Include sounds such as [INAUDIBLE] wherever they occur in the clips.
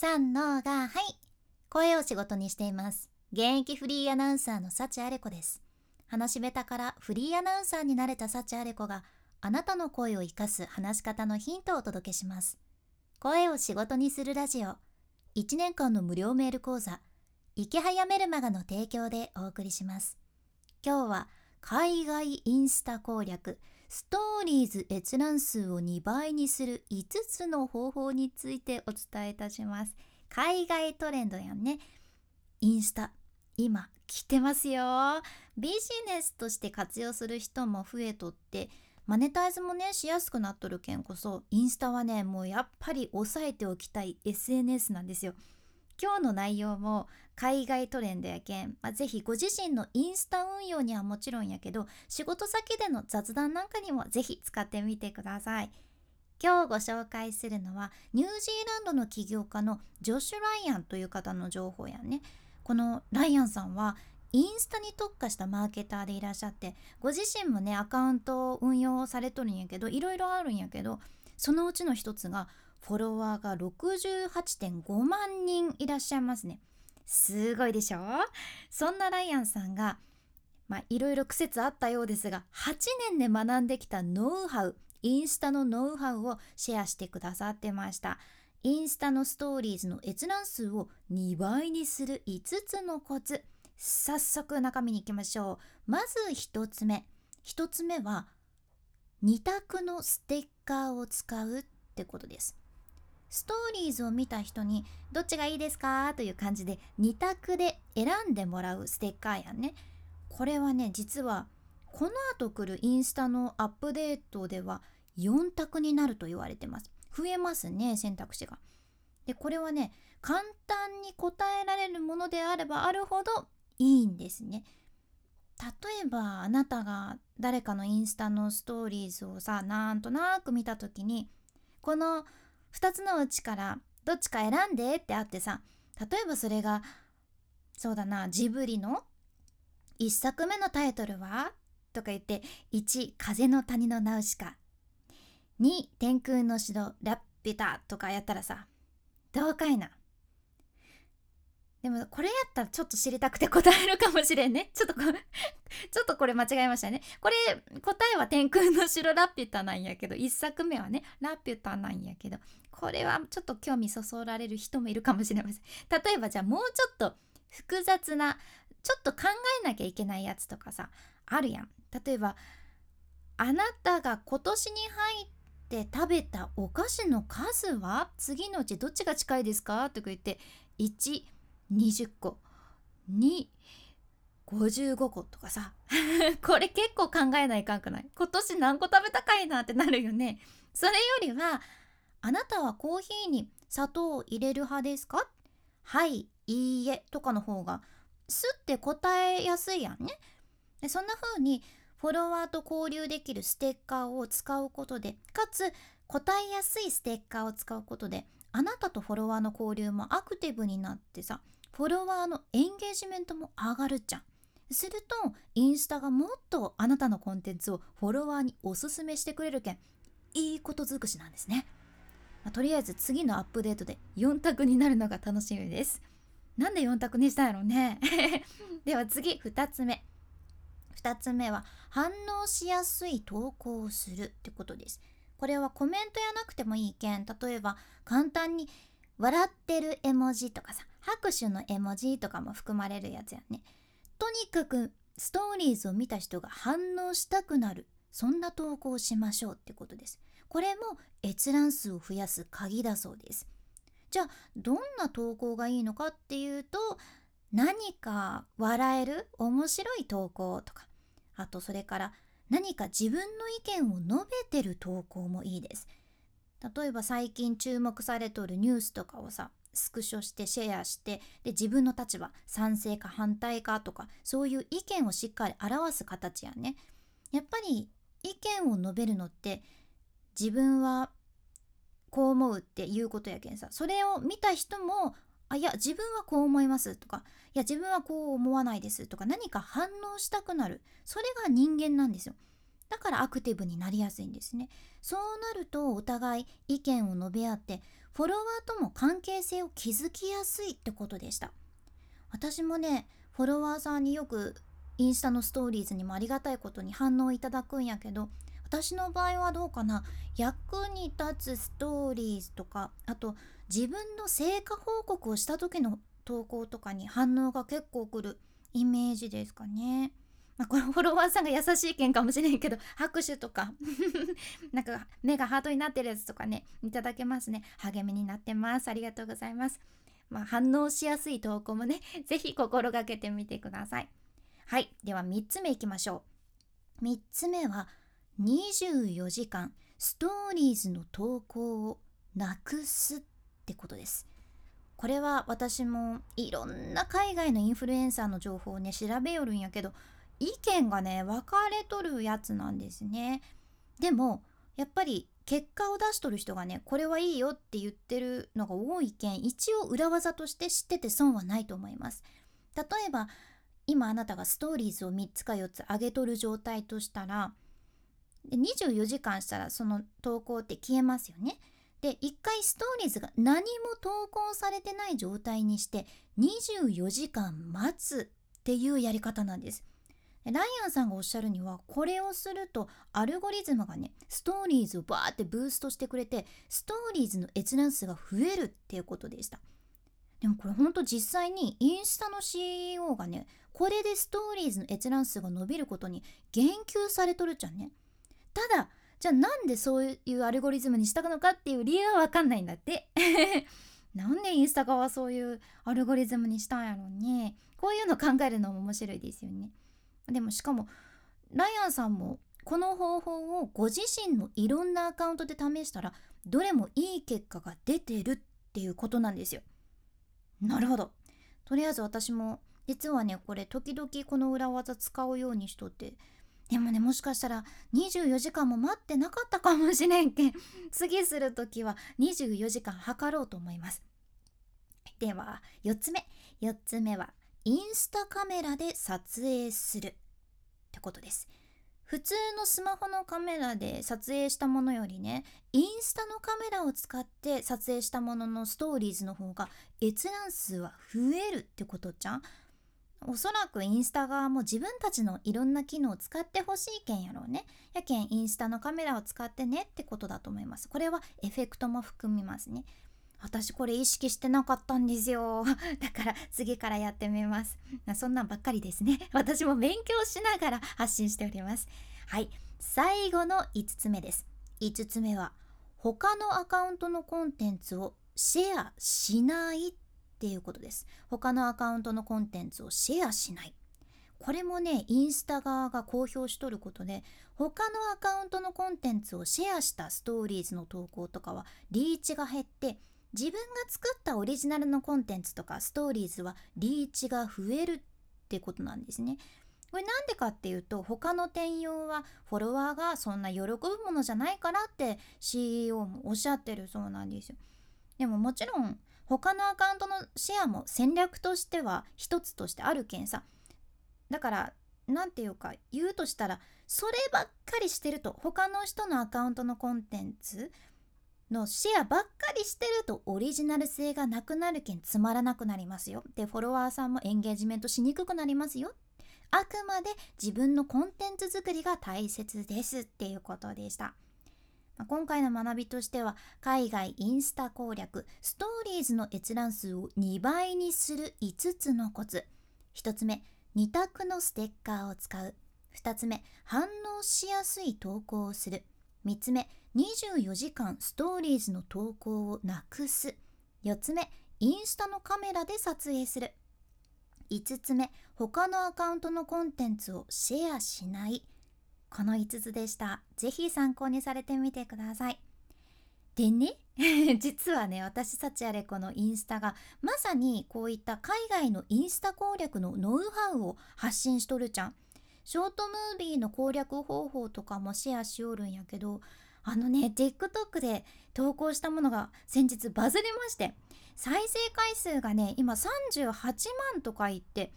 三のがはい。声を仕事にしています。現役フリーアナウンサーの幸あれ子です。話し下手からフリーアナウンサーになれた幸あれ子があなたの声を生かす話し方のヒントをお届けします。声を仕事にするラジオ。1年間の無料メール講座。池早メルマガの提供でお送りします。今日は海外インスタ攻略。ストーリーズ閲覧数を2倍にする5つの方法についてお伝えいたします。海外トレンドやんね。インスタ今来てますよ。ビジネスとして活用する人も増えとってマネタイズもねしやすくなっとるけんこそインスタはねもうやっぱり押さえておきたい SNS なんですよ。今日の内容も海外トレンドやけん、まあ、ぜひご自身のインスタ運用にはもちろんやけど仕事先での雑談なんかにもぜひ使ってみてください。今日ご紹介するのはニュージーランドの起業家のジョシュ・ライアンという方の情報やね。このライアンさんはインスタに特化したマーケターでいらっしゃってご自身もねアカウントを運用されとるんやけどいろいろあるんやけどそのうちの一つがフォロワーが68.5万人いらっしゃいますね。すごいでしょ？そんなライアンさんがまあいろいろ苦節あったようですが8年で学んできたノウハウインスタのノウハウをシェアしてくださってました。インスタのストーリーズの閲覧数を2倍にする5つのコツ。早速中身に行きましょう。まず1つ目。1つ目は2択のステッカーを使うってことです。ストーリーズを見た人にどっちがいいですか？という感じで2択で選んでもらうステッカーやんね。これはね実はこの後来るインスタのアップデートでは4択になると言われてます。増えますね選択肢が。でこれはね簡単に答えられるものであればあるほどいいんですね。例えばあなたが誰かのインスタのストーリーズをさなんとなく見た時にこの2つのうちからどっちか選んでってあってさ例えばそれがそうだなジブリの1作目のタイトルは？とか言って1風の谷のナウシカ。2天空の城ラッピュタとかやったらさどうかいな？でもこれやったらちょっと知りたくて答えるかもしれんね。[LAUGHS] ちょっとこれちょっとこれ間違えましたね。これ答えは天空の城ラピュタなんやけど1作目はねラピュタなんやけどこれはちょっと興味そそられる人もいるかもしれません。例えばじゃあもうちょっと複雑なちょっと考えなきゃいけないやつとかさあるやん。例えばあなたが今年に入って食べたお菓子の数は？次のうちどっちが近いですか？とか言って20個。255個とかさ。[LAUGHS] これ結構考えないかんくない？今年何個食べたかいなってなるよね。それよりはあなたはコーヒーに砂糖を入れる派ですか？はいいいえとかの方がすって答えやすいやんね。でそんな風にフォロワーと交流できるステッカーを使うことでかつ答えやすいステッカーを使うことであなたとフォロワーの交流もアクティブになってさフォロワーのエンゲージメントも上がるじゃん。するとインスタがもっとあなたのコンテンツをフォロワーにおすすめしてくれるけんいいこと尽くしなんですね。まあ、とりあえず次のアップデートで4択になるのが楽しみです。なんで4択にしたんやろうね。[LAUGHS] では次2つ目。2つ目は反応しやすい投稿をするってことです。これはコメントやなくてもいいけん例えば簡単に笑ってる絵文字とかさ拍手の絵文字とかも含まれるやつやね。とにかくストーリーズを見た人が反応したくなる。そんな投稿をしましょうってことです。これも閲覧数を増やす鍵だそうです。じゃあどんな投稿がいいのかっていうと何か笑える面白い投稿とか。あとそれから何か自分の意見を述べてる投稿もいいです。例えば最近注目されとるニュースとかをさスクショしてシェアしてで自分の立場賛成か反対かとかそういう意見をしっかり表す形やね。やっぱり意見を述べるのって自分はこう思うっていうことやけんさ。それを見た人もあいや自分はこう思いますとかいや自分はこう思わないですとか何か反応したくなる。それが人間なんですよ。だからアクティブになりやすいんですね。そうなるとお互い意見を述べ合ってフォロワーとも関係性を築きやすいってことでした。私もねフォロワーさんによくインスタのストーリーズにもありがたいことに反応いただくんやけど私の場合はどうかな。役に立つストーリーズとかあと自分の成果報告をした時の投稿とかに反応が結構くるイメージですかね。まあ、これフォロワーさんが優しい件かもしれんけど [LAUGHS] 拍手とか。[LAUGHS] なんか目がハートになってるやつとかねいただけますね。励みになってます。ありがとうございます。まあ、反応しやすい投稿もね [LAUGHS] 是非心がけてみてください。はい。では3つ目いきましょう。3つ目は24時間ストーリーズの投稿をなくすってことです。これは私もいろんな海外のインフルエンサーの情報をね調べよるんやけど意見がね分かれとるやつなんですねでもやっぱり結果を出しとる人がねこれはいいよって言ってるのが多いけん一応裏技として知ってて損はないと思います例えば今あなたがストーリーズを3つか4つ上げとる状態としたらで24時間したらその投稿って消えますよね。で1回ストーリーズが何も投稿されてない状態にして24時間待つっていうやり方なんです。ライアンさんがおっしゃるにはこれをするとアルゴリズムがねストーリーズをバーってブーストしてくれてストーリーズの閲覧数が増えるっていうことでした。でもこれほんと実際にインスタの CEO がねこれでストーリーズの閲覧数が伸びることに言及されとるじゃんね。ただじゃあなんでそういうアルゴリズムにしたのかっていう理由は分かんないんだって。[LAUGHS] なんでインスタ側はそういうアルゴリズムにしたんやろうね。こういうの考えるのも面白いですよね。でもしかもライアンさんもこの方法をご自身のいろんなアカウントで試したらどれもいい結果が出てるっていうことなんですよ。なるほど。とりあえず私も実はねこれ時々この裏技使うようにしとってでもねもしかしたら24時間も待ってなかったかもしれんけん次する時は24時間測ろうと思います。では4つ目。4つ目はインスタカメラで撮影するってことです普通のスマホのカメラで撮影したものよりねインスタのカメラを使って撮影したもののストーリーズの方が閲覧数は増えるってことじゃんおそらくインスタ側も自分たちのいろんな機能を使ってほしいけんやろうね。やけんインスタのカメラを使ってねってことだと思います。これはエフェクトも含みますね。私これ意識してなかったんですよ。[LAUGHS] だから次からやってみます。そんなんばっかりですね。私も勉強しながら発信しております。はい。最後の5つ目です。5つ目は他のアカウントのコンテンツをシェアしないっていうことです他のアカウントのコンテンツをシェアしないこれもねインスタ側が公表しとることで他のアカウントのコンテンツをシェアしたストーリーズの投稿とかはリーチが減って自分が作ったオリジナルのコンテンツとかストーリーズはリーチが増えるってことなんですね。これなんでかっていうと他の転用はフォロワーがそんな喜ぶものじゃないからって CEO もおっしゃってるそうなんですよ。でももちろん他のアカウントのシェアも戦略としては一つとしてあるけんさだから何て言うか言うとしたらそればっかりしてると他の人のアカウントのコンテンツのシェアばっかりしてるとオリジナル性がなくなるけんつまらなくなりますよ。でフォロワーさんもエンゲージメントしにくくなりますよ。あくまで自分のコンテンツ作りが大切ですっていうことでした。今回の学びとしては海外インスタ攻略ストーリーズの閲覧数を2倍にする5つのコツ。1つ目2択のステッカーを使う。2つ目反応しやすい投稿をする。3つ目24時間ストーリーズの投稿をなくす4つ目インスタのカメラで撮影する5つ目他のアカウントのコンテンツをシェアしないこの5つでした。ぜひ参考にされてみてください。でね [LAUGHS] 実はね私幸あれこのインスタがまさにこういった海外のインスタ攻略のノウハウを発信しとるじゃん。ショートムービーの攻略方法とかもシェアしおるんやけどあのね TikTok で投稿したものが先日バズりまして再生回数がね今38万とかいって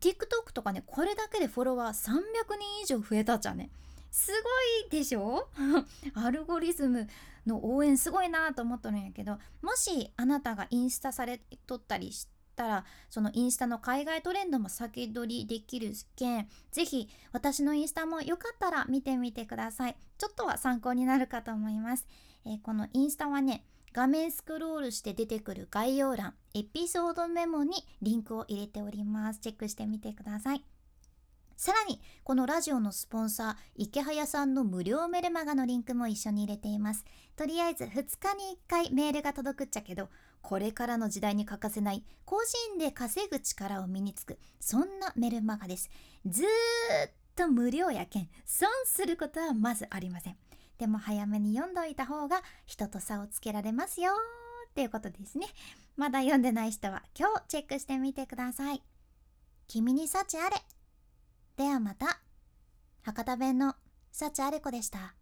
TikTok とかねこれだけでフォロワー300人以上増えたじゃんね。すごいでしょ？[LAUGHS] アルゴリズムの応援すごいなと思っとるんやけどもしあなたがインスタされとったりしてたらそのインスタの海外トレンドも先取りできるけん是非私のインスタもよかったら見てみてください。ちょっとは参考になるかと思います、えー、このインスタはね画面スクロールして出てくる概要欄エピソードメモにリンクを入れております。チェックしてみてください。さらにこのラジオのスポンサー池早さんの無料メルマガのリンクも一緒に入れています。とりあえず2日に1回メールが届くっちゃけどこれからの時代に欠かせない個人で稼ぐ力を身につくそんなメルマガです。ずーっと無料やけん損することはまずありません。でも早めに読んどいた方が人と差をつけられますよっていうことですね。まだ読んでない人は今日チェックしてみてください。君に幸あれ。ではまた。博多弁の幸あれ子でした。